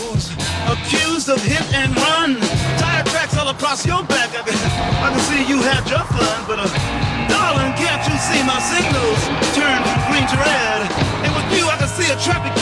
fools accused of hit and run. Tire tracks all across your back. I can, I can see you had your fun, but uh, darling, can't you see my signals turn from green to red? And with you, I can see a traffic